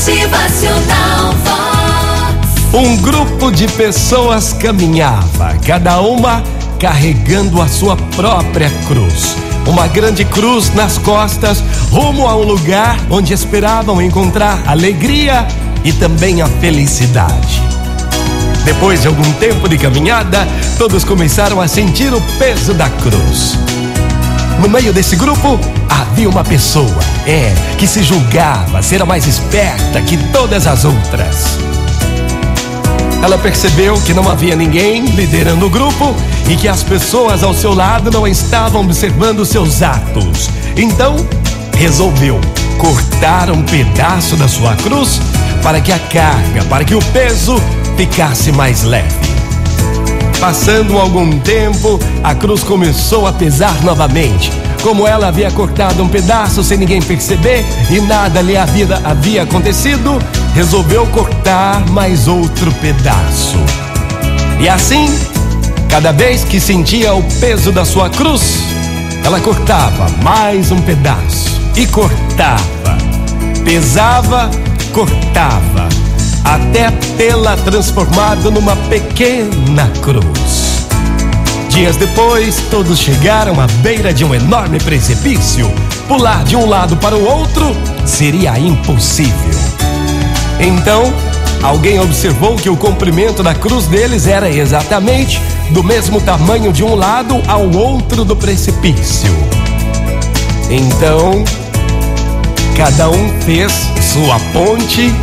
Motivacional Vox. Um grupo de pessoas caminhava, cada uma carregando a sua própria cruz. Uma grande cruz nas costas, rumo a um lugar onde esperavam encontrar alegria e também a felicidade. Depois de algum tempo de caminhada, todos começaram a sentir o peso da cruz. No meio desse grupo havia uma pessoa, é, que se julgava ser a mais esperta que todas as outras. Ela percebeu que não havia ninguém liderando o grupo e que as pessoas ao seu lado não estavam observando seus atos. Então, resolveu cortar um pedaço da sua cruz para que a carga, para que o peso ficasse mais leve. Passando algum tempo, a cruz começou a pesar novamente. Como ela havia cortado um pedaço sem ninguém perceber e nada lhe havia, havia acontecido, resolveu cortar mais outro pedaço. E assim, cada vez que sentia o peso da sua cruz, ela cortava mais um pedaço e cortava. Pesava, cortava até tê-la transformado numa pequena cruz. Dias depois, todos chegaram à beira de um enorme precipício. Pular de um lado para o outro seria impossível. Então, alguém observou que o comprimento da cruz deles era exatamente do mesmo tamanho de um lado ao outro do precipício. Então, cada um fez sua ponte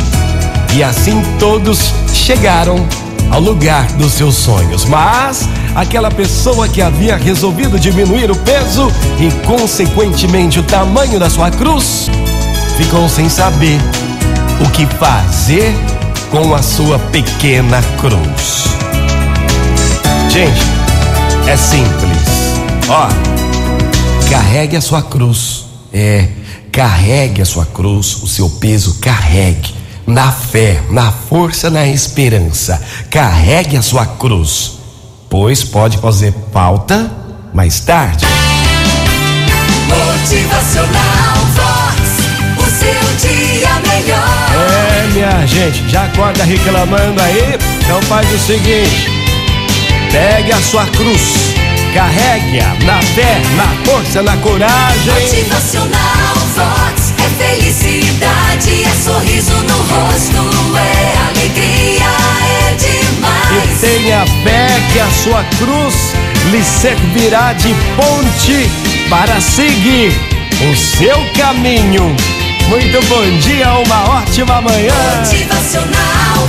e assim todos chegaram ao lugar dos seus sonhos. Mas aquela pessoa que havia resolvido diminuir o peso e, consequentemente, o tamanho da sua cruz, ficou sem saber o que fazer com a sua pequena cruz. Gente, é simples. Ó, carregue a sua cruz. É, carregue a sua cruz, o seu peso, carregue na fé, na força, na esperança. Carregue a sua cruz, pois pode fazer falta mais tarde. Motivacional Vox. O seu dia melhor. É, minha gente, já acorda reclamando aí? Então faz o seguinte: pegue a sua cruz, carregue-a na fé, na força, na coragem. Motivacional Vox. É felicidade, é sorriso no rosto, é alegria, é E demais. tenha fé que a sua cruz lhe servirá de ponte para seguir o seu caminho. Muito bom dia, uma ótima manhã. Motivacional